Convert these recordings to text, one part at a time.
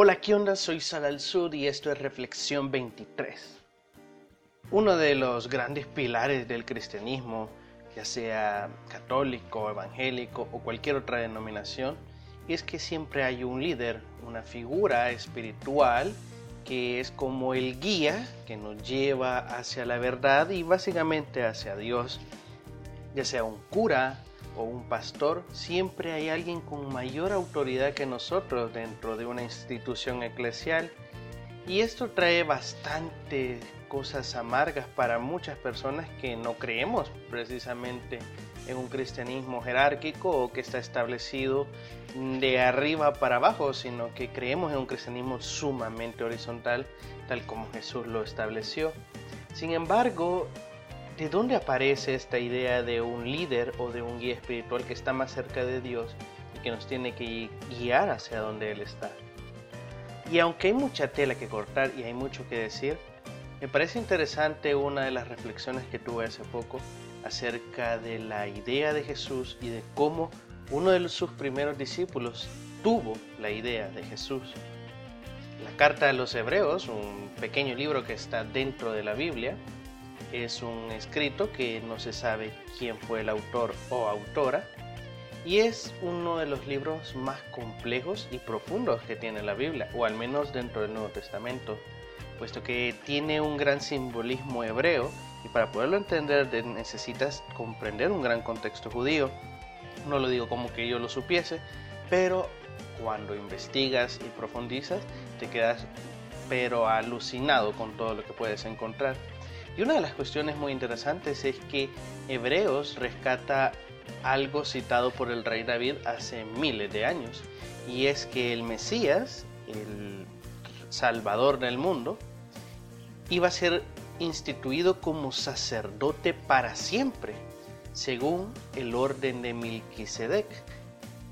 Hola, ¿qué onda? Soy Sadal Sud y esto es Reflexión 23. Uno de los grandes pilares del cristianismo, ya sea católico, evangélico o cualquier otra denominación, es que siempre hay un líder, una figura espiritual que es como el guía que nos lleva hacia la verdad y básicamente hacia Dios, ya sea un cura, un pastor, siempre hay alguien con mayor autoridad que nosotros dentro de una institución eclesial. Y esto trae bastante cosas amargas para muchas personas que no creemos precisamente en un cristianismo jerárquico o que está establecido de arriba para abajo, sino que creemos en un cristianismo sumamente horizontal, tal como Jesús lo estableció. Sin embargo, ¿De dónde aparece esta idea de un líder o de un guía espiritual que está más cerca de Dios y que nos tiene que guiar hacia donde Él está? Y aunque hay mucha tela que cortar y hay mucho que decir, me parece interesante una de las reflexiones que tuve hace poco acerca de la idea de Jesús y de cómo uno de sus primeros discípulos tuvo la idea de Jesús. La carta a los Hebreos, un pequeño libro que está dentro de la Biblia, es un escrito que no se sabe quién fue el autor o autora y es uno de los libros más complejos y profundos que tiene la Biblia, o al menos dentro del Nuevo Testamento, puesto que tiene un gran simbolismo hebreo y para poderlo entender necesitas comprender un gran contexto judío. No lo digo como que yo lo supiese, pero cuando investigas y profundizas te quedas pero alucinado con todo lo que puedes encontrar. Y una de las cuestiones muy interesantes es que Hebreos rescata algo citado por el rey David hace miles de años, y es que el Mesías, el Salvador del mundo, iba a ser instituido como sacerdote para siempre, según el orden de Melquisedec.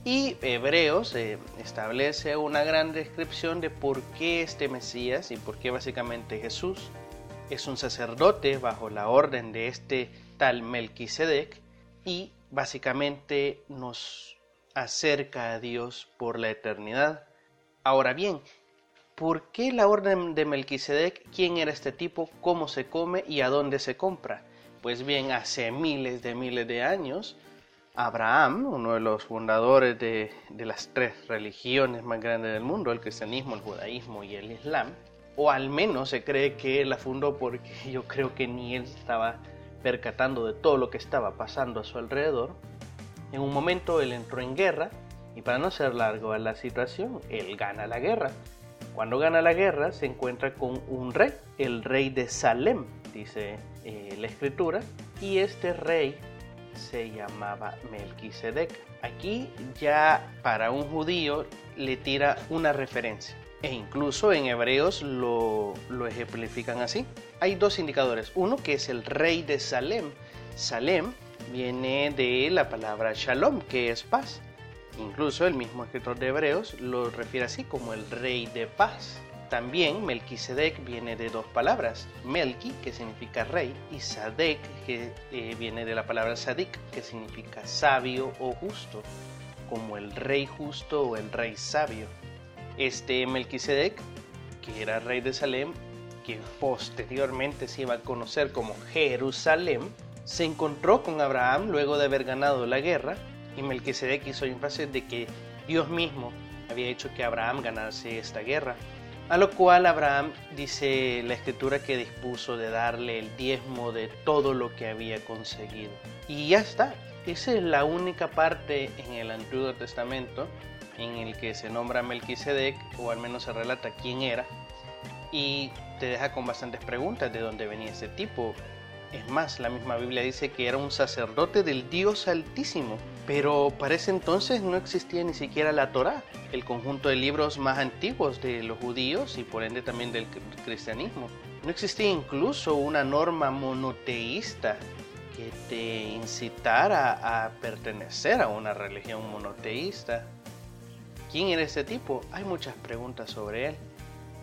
Y Hebreos eh, establece una gran descripción de por qué este Mesías y por qué básicamente Jesús es un sacerdote bajo la orden de este tal Melquisedec y básicamente nos acerca a Dios por la eternidad. Ahora bien, ¿por qué la orden de Melquisedec? ¿Quién era este tipo? ¿Cómo se come y a dónde se compra? Pues bien, hace miles de miles de años, Abraham, uno de los fundadores de, de las tres religiones más grandes del mundo, el cristianismo, el judaísmo y el islam, o al menos se cree que la fundó porque yo creo que ni él estaba percatando de todo lo que estaba pasando a su alrededor. En un momento él entró en guerra y para no ser largo a la situación, él gana la guerra. Cuando gana la guerra se encuentra con un rey, el rey de Salem, dice eh, la escritura, y este rey se llamaba Melquisedec. Aquí ya para un judío le tira una referencia e incluso en Hebreos lo, ejemplifican así. Hay dos indicadores. Uno que es el rey de Salem. Salem viene de la palabra shalom, que es paz. Incluso el mismo escritor de Hebreos lo refiere así como el rey de paz. También Melquisedec viene de dos palabras, Melki, que significa rey, y Sadek, que eh, viene de la palabra Sadik, que significa sabio o justo, como el rey justo o el rey sabio. Este Melquisedec, que era rey de Salem, que posteriormente se iba a conocer como Jerusalén, se encontró con Abraham luego de haber ganado la guerra y Melquisedec hizo énfasis de que Dios mismo había hecho que Abraham ganase esta guerra. A lo cual Abraham dice la escritura que dispuso de darle el diezmo de todo lo que había conseguido. Y ya está. Esa es la única parte en el Antiguo Testamento en el que se nombra Melquisedec, o al menos se relata quién era, y te deja con bastantes preguntas de dónde venía ese tipo. Es más, la misma Biblia dice que era un sacerdote del Dios Altísimo, pero para ese entonces no existía ni siquiera la Torá, el conjunto de libros más antiguos de los judíos y por ende también del cristianismo. No existía incluso una norma monoteísta que te incitara a pertenecer a una religión monoteísta. ¿Quién era ese tipo? Hay muchas preguntas sobre él.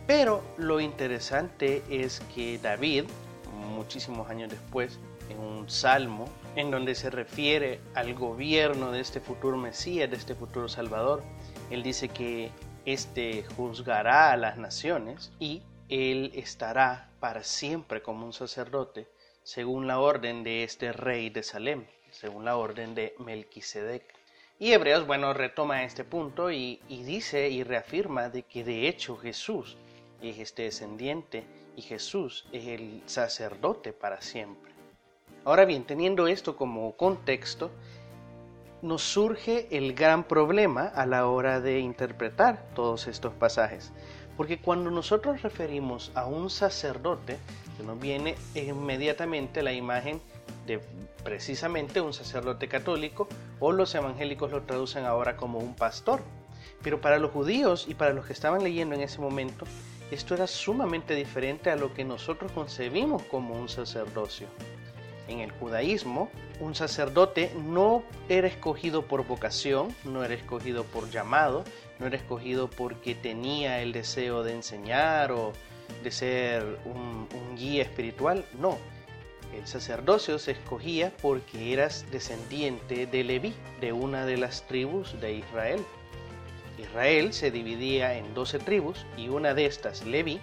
Pero lo interesante es que David, muchísimos años después, en un salmo, en donde se refiere al gobierno de este futuro Mesías, de este futuro Salvador, él dice que Este juzgará a las naciones y él estará para siempre como un sacerdote según la orden de este rey de Salem, según la orden de Melquisedec. Y Hebreos, bueno, retoma este punto y, dice y reafirma de que de hecho Jesús es este descendiente y Jesús es el sacerdote para siempre. Ahora bien, teniendo esto como contexto, nos surge el gran problema a la hora de interpretar todos estos pasajes. Porque cuando nosotros referimos a un sacerdote, se nos viene inmediatamente la imagen de precisamente un sacerdote católico o los evangélicos lo traducen ahora como un pastor. Pero para los judíos y para los que estaban leyendo en ese momento, esto era sumamente diferente a lo que nosotros concebimos como un sacerdocio. En el judaísmo, un sacerdote no era escogido por vocación, no era escogido por llamado, no era escogido porque tenía el deseo de enseñar o de ser un, guía espiritual, no. El sacerdocio se escogía porque eras descendiente de Leví, de una de las tribus de Israel. Israel se dividía en doce tribus y una de estas, Leví,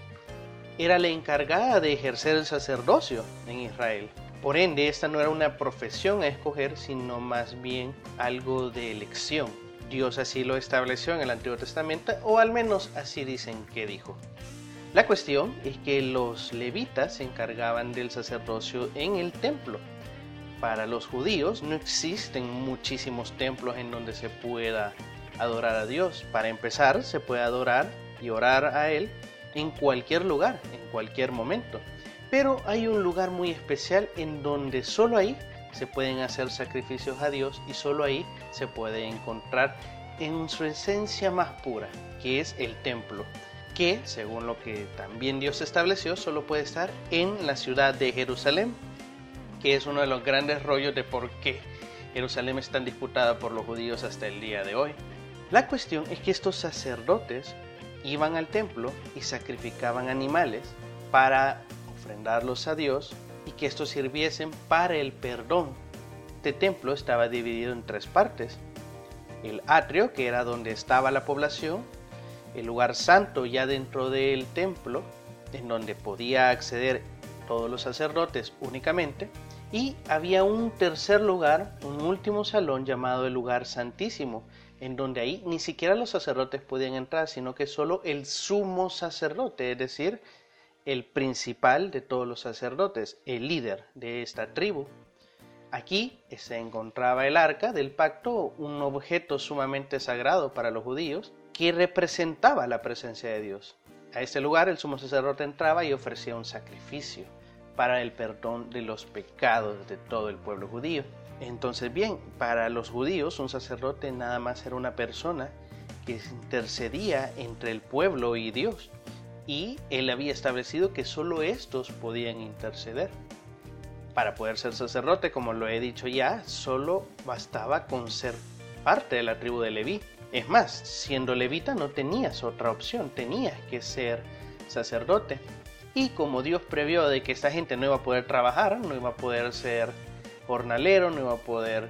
era la encargada de ejercer el sacerdocio en Israel. Por ende, esta no era una profesión a escoger, sino más bien algo de elección. Dios así lo estableció en el Antiguo Testamento, o al menos así dicen que dijo. La cuestión es que los levitas se encargaban del sacerdocio en el templo. Para los judíos no existen muchísimos templos en donde se pueda adorar a Dios. Para empezar, se puede adorar y orar a Él en cualquier lugar, en cualquier momento. Pero hay un lugar muy especial en donde solo ahí se pueden hacer sacrificios a Dios y solo ahí se puede encontrar en su esencia más pura, que es el templo, que según lo que también Dios estableció, solo puede estar en la ciudad de Jerusalén, que es uno de los grandes rollos de por qué Jerusalén es tan disputada por los judíos hasta el día de hoy. La cuestión es que estos sacerdotes iban al templo y sacrificaban animales para ofrendarlos a Dios y que estos sirviesen para el perdón. Este templo estaba dividido en tres partes. El atrio, que era donde estaba la población, el lugar santo ya dentro del templo, en donde podía acceder todos los sacerdotes únicamente, y había un tercer lugar, un último salón llamado el lugar santísimo, en donde ahí ni siquiera los sacerdotes podían entrar, sino que solo el sumo sacerdote, es decir, el principal de todos los sacerdotes, el líder de esta tribu. Aquí se encontraba el arca del pacto, un objeto sumamente sagrado para los judíos, que representaba la presencia de Dios. A este lugar el sumo sacerdote entraba y ofrecía un sacrificio para el perdón de los pecados de todo el pueblo judío. Entonces bien, para los judíos un sacerdote nada más era una persona que intercedía entre el pueblo y Dios y él había establecido que solo estos podían interceder. Para poder ser sacerdote, como lo he dicho ya, solo bastaba con ser parte de la tribu de Leví. Es más, siendo levita no tenías otra opción, tenías que ser sacerdote. Y como Dios previó de que esta gente no iba a poder trabajar, no iba a poder ser jornalero, no iba a poder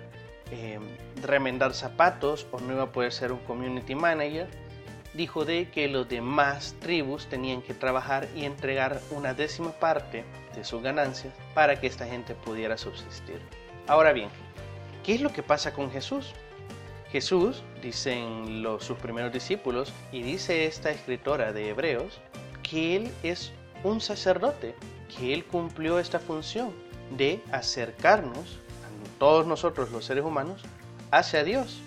eh, remendar zapatos o no iba a poder ser un community manager, dijo de que los demás tribus tenían que trabajar y entregar una décima parte de sus ganancias para que esta gente pudiera subsistir. Ahora bien, ¿qué es lo que pasa con Jesús? Jesús, dicen los, sus primeros discípulos, y dice esta escritora de Hebreos, que Él es un sacerdote, que Él cumplió esta función de acercarnos, a todos nosotros los seres humanos, hacia Dios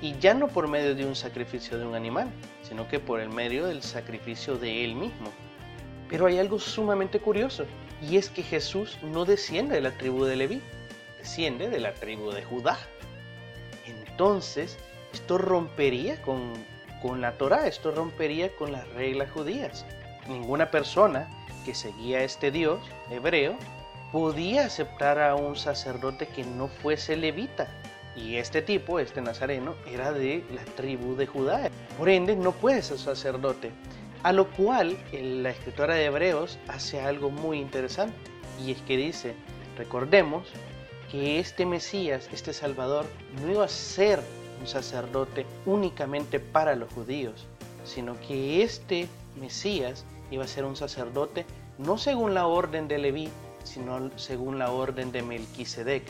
y ya no por medio de un sacrificio de un animal, sino que por el medio del sacrificio de él mismo. Pero hay algo sumamente curioso, y es que Jesús no desciende de la tribu de Leví, desciende de la tribu de Judá. Entonces, esto rompería con, con la Torá, esto rompería con las reglas judías. Ninguna persona que seguía a este Dios hebreo podía aceptar a un sacerdote que no fuese levita, y este tipo, este nazareno, era de la tribu de Judá. Por ende, no puede ser sacerdote. A lo cual la escritora de Hebreos hace algo muy interesante. Y es que dice, recordemos que este Mesías, este Salvador, no iba a ser un sacerdote únicamente para los judíos, sino que este Mesías iba a ser un sacerdote no según la orden de Leví, sino según la orden de Melquisedec.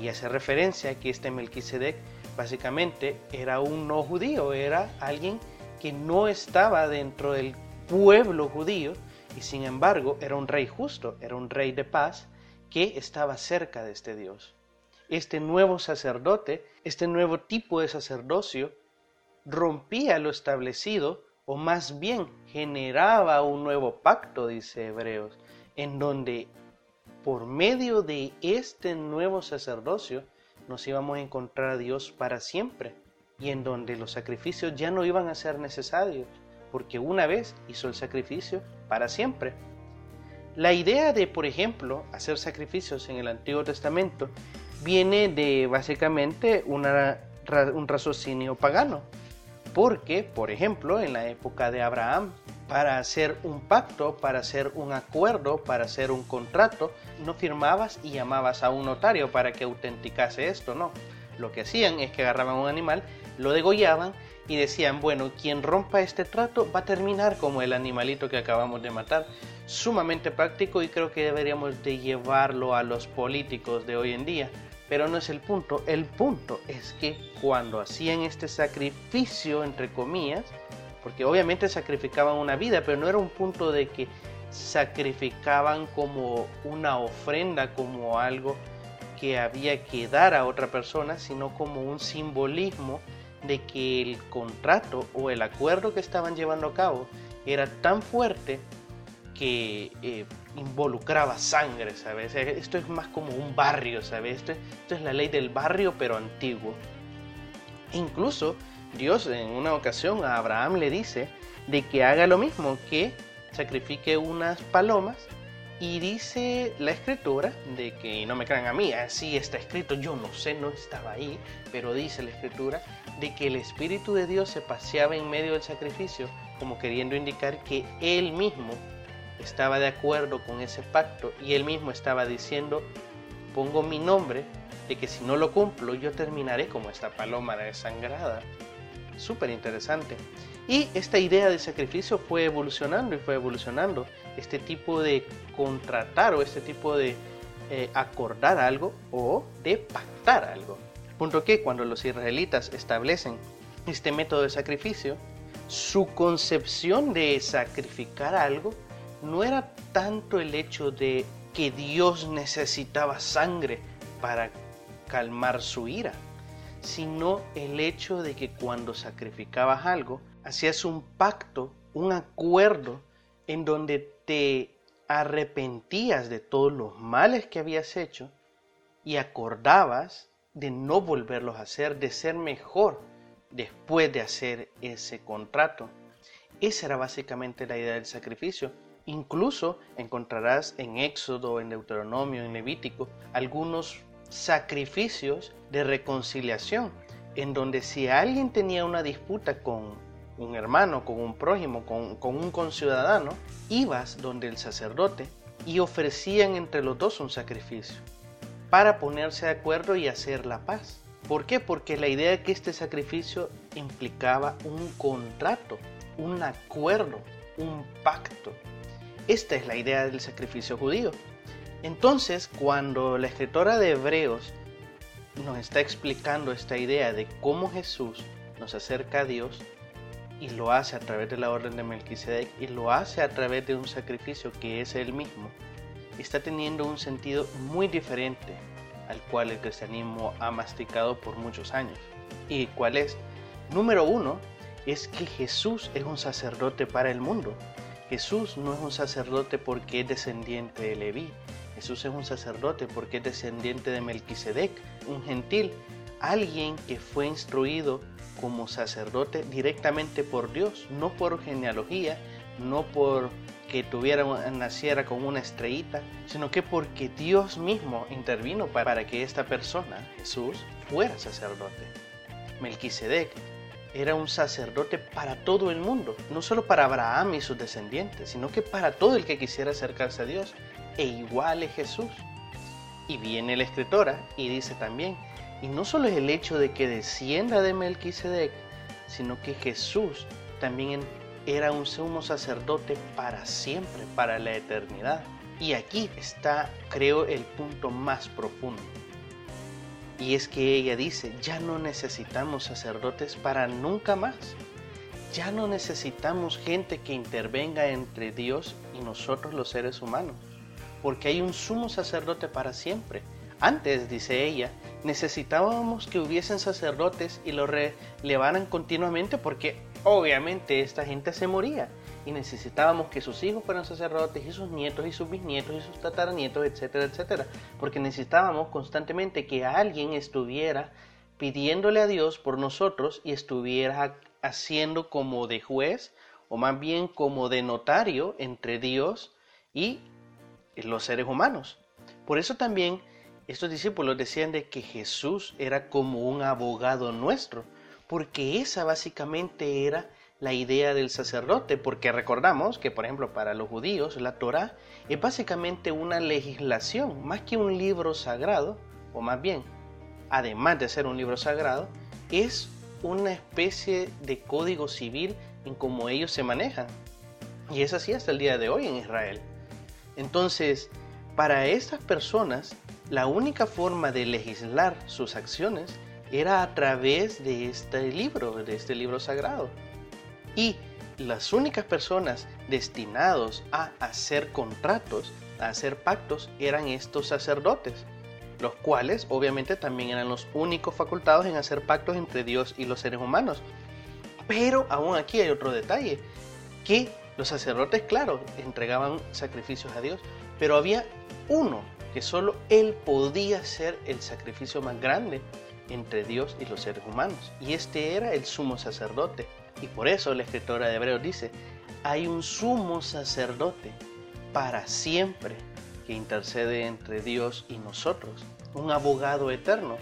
Y hace referencia a que este Melquisedec básicamente era un no judío, era alguien que no estaba dentro del pueblo judío y sin embargo era un rey justo, era un rey de paz que estaba cerca de este Dios. Este nuevo sacerdote, este nuevo tipo de sacerdocio, rompía lo establecido o más bien generaba un nuevo pacto, dice Hebreos, en donde por medio de este nuevo sacerdocio nos íbamos a encontrar a Dios para siempre y en donde los sacrificios ya no iban a ser necesarios, porque una vez hizo el sacrificio para siempre. La idea de, por ejemplo, hacer sacrificios en el Antiguo Testamento viene de básicamente un raciocinio pagano. Porque, por ejemplo, en la época de Abraham, para hacer un pacto, para hacer un acuerdo, para hacer un contrato, no firmabas y llamabas a un notario para que autenticase esto, no. Lo que hacían es que agarraban un animal, lo degollaban y decían, bueno, quien rompa este trato va a terminar como el animalito que acabamos de matar. Sumamente práctico y creo que deberíamos de llevarlo a los políticos de hoy en día pero no es el punto. El punto es que cuando hacían este sacrificio, entre comillas, porque obviamente sacrificaban una vida, pero no era un punto de que sacrificaban como una ofrenda, como algo que había que dar a otra persona, sino como un simbolismo de que el contrato o el acuerdo que estaban llevando a cabo era tan fuerte que eh, involucraba sangre, ¿sabes? Esto es más como un barrio, ¿sabes? Esto, esto, es la ley del barrio, pero antiguo. incluso Dios en una ocasión a Abraham le dice de que haga lo mismo, que sacrifique unas palomas y dice la escritura de que, no me crean a mí, así está escrito, yo no sé, no estaba ahí, pero dice la escritura de que el Espíritu de Dios se paseaba en medio del sacrificio, como queriendo indicar que Él mismo estaba de acuerdo con ese pacto y él mismo estaba diciendo, pongo mi nombre de que si no lo cumplo yo terminaré como esta paloma desangrada. Súper interesante. Y esta idea de sacrificio fue evolucionando y fue evolucionando. Este tipo de contratar o este tipo de eh, acordar algo o de pactar algo. Punto que cuando los israelitas establecen este método de sacrificio, su concepción de sacrificar algo no era tanto el hecho de que Dios necesitaba sangre para calmar su ira, sino el hecho de que cuando sacrificabas algo, hacías un pacto, un acuerdo en donde te arrepentías de todos los males que habías hecho y acordabas de no volverlos a hacer, de ser mejor después de hacer ese contrato. Esa era básicamente la idea del sacrificio. Incluso encontrarás en Éxodo, en Deuteronomio, en Levítico, algunos sacrificios de reconciliación, en donde si alguien tenía una disputa con un hermano, con un prójimo, con, un conciudadano, ibas donde el sacerdote y ofrecían entre los dos un sacrificio para ponerse de acuerdo y hacer la paz. ¿Por qué? Porque la idea de que este sacrificio implicaba un contrato, un acuerdo, un pacto. Esta es la idea del sacrificio judío. Entonces, cuando la escritora de Hebreos nos está explicando esta idea de cómo Jesús nos acerca a Dios y lo hace a través de la orden de Melquisedec y lo hace a través de un sacrificio que es él mismo, está teniendo un sentido muy diferente al cual el cristianismo ha masticado por muchos años. ¿Y cuál es? Número uno es que Jesús es un sacerdote para el mundo. Jesús no es un sacerdote porque es descendiente de Leví. Jesús es un sacerdote porque es descendiente de Melquisedec, un gentil, alguien que fue instruido como sacerdote directamente por Dios, no por genealogía, no por que tuviera naciera con una estrellita, sino que porque Dios mismo intervino para que esta persona, Jesús, fuera sacerdote. Melquisedec era un sacerdote para todo el mundo, no solo para Abraham y sus descendientes, sino que para todo el que quisiera acercarse a Dios. E igual es Jesús. Y viene la escritora y dice también, y no solo es el hecho de que descienda de Melquisedec, sino que Jesús también era un sumo sacerdote para siempre, para la eternidad. Y aquí está, creo, el punto más profundo. Y es que ella dice, ya no necesitamos sacerdotes para nunca más. Ya no necesitamos gente que intervenga entre Dios y nosotros los seres humanos, porque hay un sumo sacerdote para siempre. Antes, dice ella, necesitábamos que hubiesen sacerdotes y lo relevaran continuamente porque obviamente esta gente se moría y necesitábamos que sus hijos fueran sacerdotes y sus nietos y sus bisnietos y sus tataranietos, etcétera, etcétera, porque necesitábamos constantemente que alguien estuviera pidiéndole a Dios por nosotros y estuviera haciendo como de juez o más bien como de notario entre Dios y los seres humanos. Por eso también estos discípulos decían de que Jesús era como un abogado nuestro, porque esa básicamente era la idea del sacerdote, porque recordamos que, por ejemplo, para los judíos la Torah es básicamente una legislación, más que un libro sagrado, o más bien, además de ser un libro sagrado, es una especie de código civil en cómo ellos se manejan. Y es así hasta el día de hoy en Israel. Entonces, para estas personas, la única forma de legislar sus acciones era a través de este libro, de este libro sagrado. Y las únicas personas destinados a hacer contratos, a hacer pactos, eran estos sacerdotes, los cuales obviamente también eran los únicos facultados en hacer pactos entre Dios y los seres humanos. Pero aún aquí hay otro detalle, que los sacerdotes, claro, entregaban sacrificios a Dios, pero había uno que solo él podía ser el sacrificio más grande entre Dios y los seres humanos, y este era el sumo sacerdote. Y por eso la escritora de Hebreos dice, hay un sumo sacerdote para siempre que intercede entre Dios y nosotros, un abogado eterno,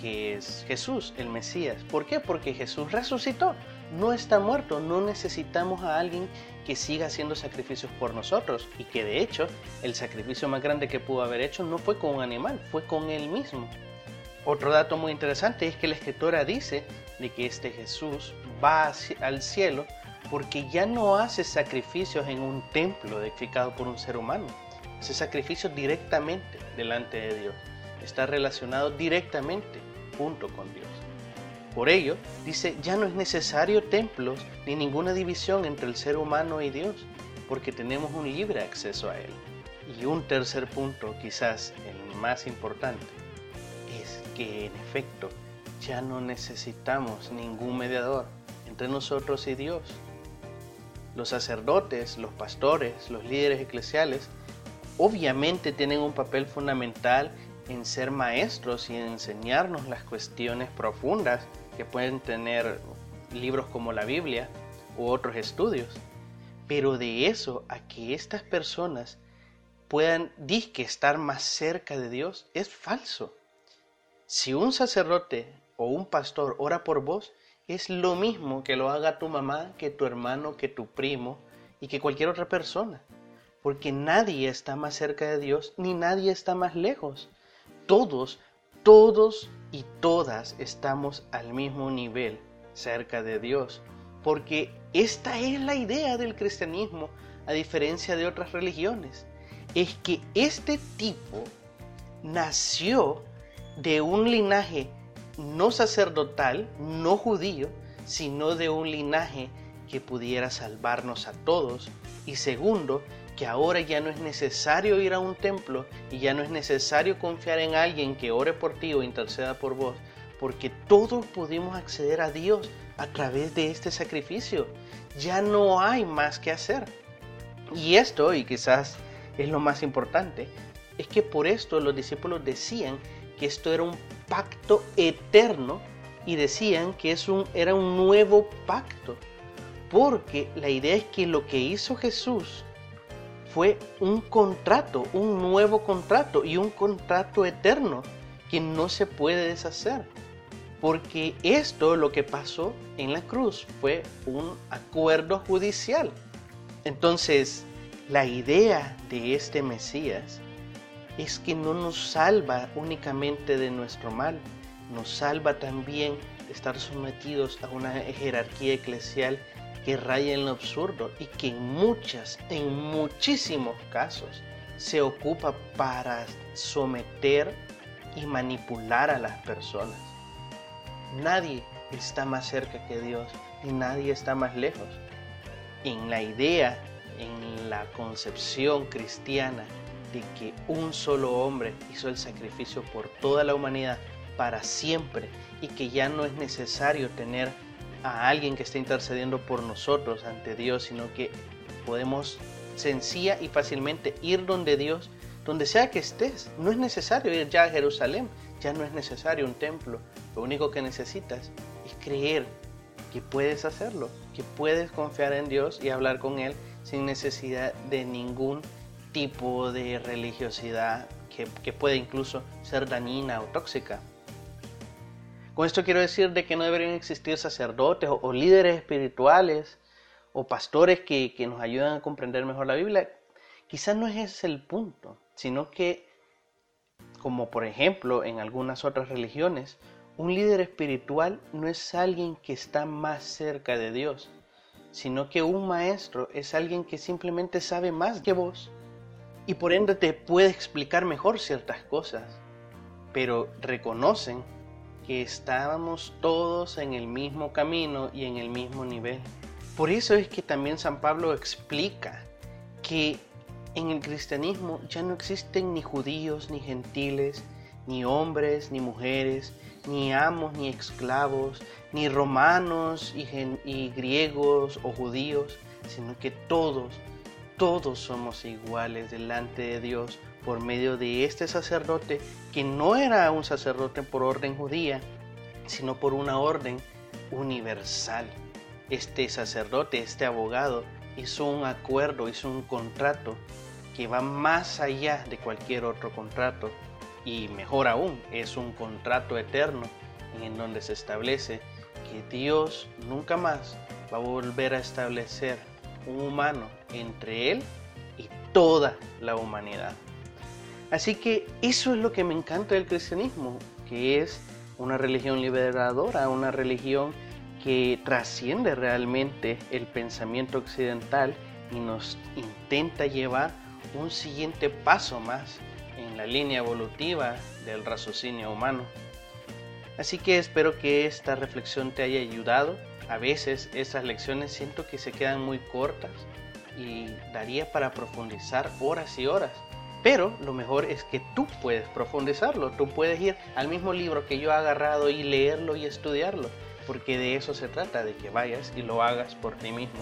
que es Jesús, el Mesías. ¿Por qué? Porque Jesús resucitó, no está muerto, no necesitamos a alguien que siga haciendo sacrificios por nosotros y que de hecho el sacrificio más grande que pudo haber hecho no fue con un animal, fue con él mismo. Otro dato muy interesante es que la escritora dice de que este Jesús va al cielo porque ya no hace sacrificios en un templo edificado por un ser humano. Hace sacrificios directamente delante de Dios. Está relacionado directamente junto con Dios. Por ello, dice, ya no es necesario templos ni ninguna división entre el ser humano y Dios, porque tenemos un libre acceso a Él. Y un tercer punto, quizás el más importante, que en efecto ya no necesitamos ningún mediador entre nosotros y Dios. Los sacerdotes, los pastores, los líderes eclesiales, obviamente tienen un papel fundamental en ser maestros y en enseñarnos las cuestiones profundas que pueden tener libros como la Biblia u otros estudios. Pero de eso a que estas personas puedan disque estar más cerca de Dios es falso. Si un sacerdote o un pastor ora por vos, es lo mismo que lo haga tu mamá, que tu hermano, que tu primo y que cualquier otra persona. Porque nadie está más cerca de Dios ni nadie está más lejos. Todos, todos y todas estamos al mismo nivel cerca de Dios. Porque esta es la idea del cristianismo, a diferencia de otras religiones. Es que este tipo nació de un linaje no sacerdotal, no judío, sino de un linaje que pudiera salvarnos a todos. Y segundo, que ahora ya no es necesario ir a un templo y ya no es necesario confiar en alguien que ore por ti o interceda por vos, porque todos pudimos acceder a Dios a través de este sacrificio. Ya no hay más que hacer. Y esto, y quizás es lo más importante, es que por esto los discípulos decían que esto era un pacto eterno y decían que es era un nuevo pacto. Porque la idea es que lo que hizo Jesús fue un contrato, un nuevo contrato y un contrato eterno que no se puede deshacer. Porque esto lo que pasó en la cruz fue un acuerdo judicial. Entonces, la idea de este Mesías es que no nos salva únicamente de nuestro mal, nos salva también de estar sometidos a una jerarquía eclesial que raya en lo absurdo y que en muchas, en muchísimos casos, se ocupa para someter y manipular a las personas. Nadie está más cerca que Dios y nadie está más lejos. En la idea, en la concepción cristiana de que un solo hombre hizo el sacrificio por toda la humanidad para siempre y que ya no es necesario tener a alguien que esté intercediendo por nosotros ante Dios, sino que podemos sencilla y fácilmente ir donde Dios, donde sea que estés. No es necesario ir ya a Jerusalén, ya no es necesario un templo. Lo único que necesitas es creer que puedes hacerlo, que puedes confiar en Dios y hablar con Él sin necesidad de ningún tipo de religiosidad que, que puede incluso ser dañina o tóxica. Con esto quiero decir de que no deberían existir sacerdotes o, líderes espirituales o pastores que, que, nos ayudan a comprender mejor la Biblia. Quizás no es ese el punto, sino que, como por ejemplo en algunas otras religiones, un líder espiritual no es alguien que está más cerca de Dios, sino que un maestro es alguien que simplemente sabe más que vos y por ende te puede explicar mejor ciertas cosas, pero reconocen que estábamos todos en el mismo camino y en el mismo nivel. Por eso es que también San Pablo explica que en el cristianismo ya no existen ni judíos, ni gentiles, ni hombres, ni mujeres, ni amos, ni esclavos, ni romanos y, y griegos o judíos, sino que todos, todos somos iguales delante de Dios por medio de este sacerdote que no era un sacerdote por orden judía, sino por una orden universal. Este sacerdote, este abogado, hizo un acuerdo, hizo un contrato que va más allá de cualquier otro contrato y mejor aún, es un contrato eterno en donde se establece que Dios nunca más va a volver a establecer humano entre él y toda la humanidad. Así que eso es lo que me encanta del cristianismo, que es una religión liberadora, una religión que trasciende realmente el pensamiento occidental y nos intenta llevar un siguiente paso más en la línea evolutiva del raciocinio humano. Así que espero que esta reflexión te haya ayudado. A veces estas lecciones siento que se quedan muy cortas y daría para profundizar horas y horas. Pero lo mejor es que tú puedes profundizarlo, tú puedes ir al mismo libro que yo he agarrado y leerlo y estudiarlo, porque de eso se trata, de que vayas y lo hagas por ti mismo.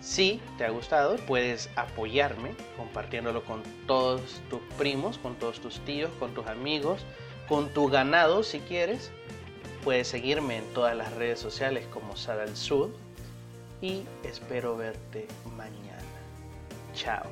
Si te ha gustado, puedes apoyarme compartiéndolo con todos tus primos, con todos tus tíos, con tus amigos, con tu ganado si quieres. Puedes seguirme en todas las redes sociales como Sadal Sud y espero verte mañana. Chao.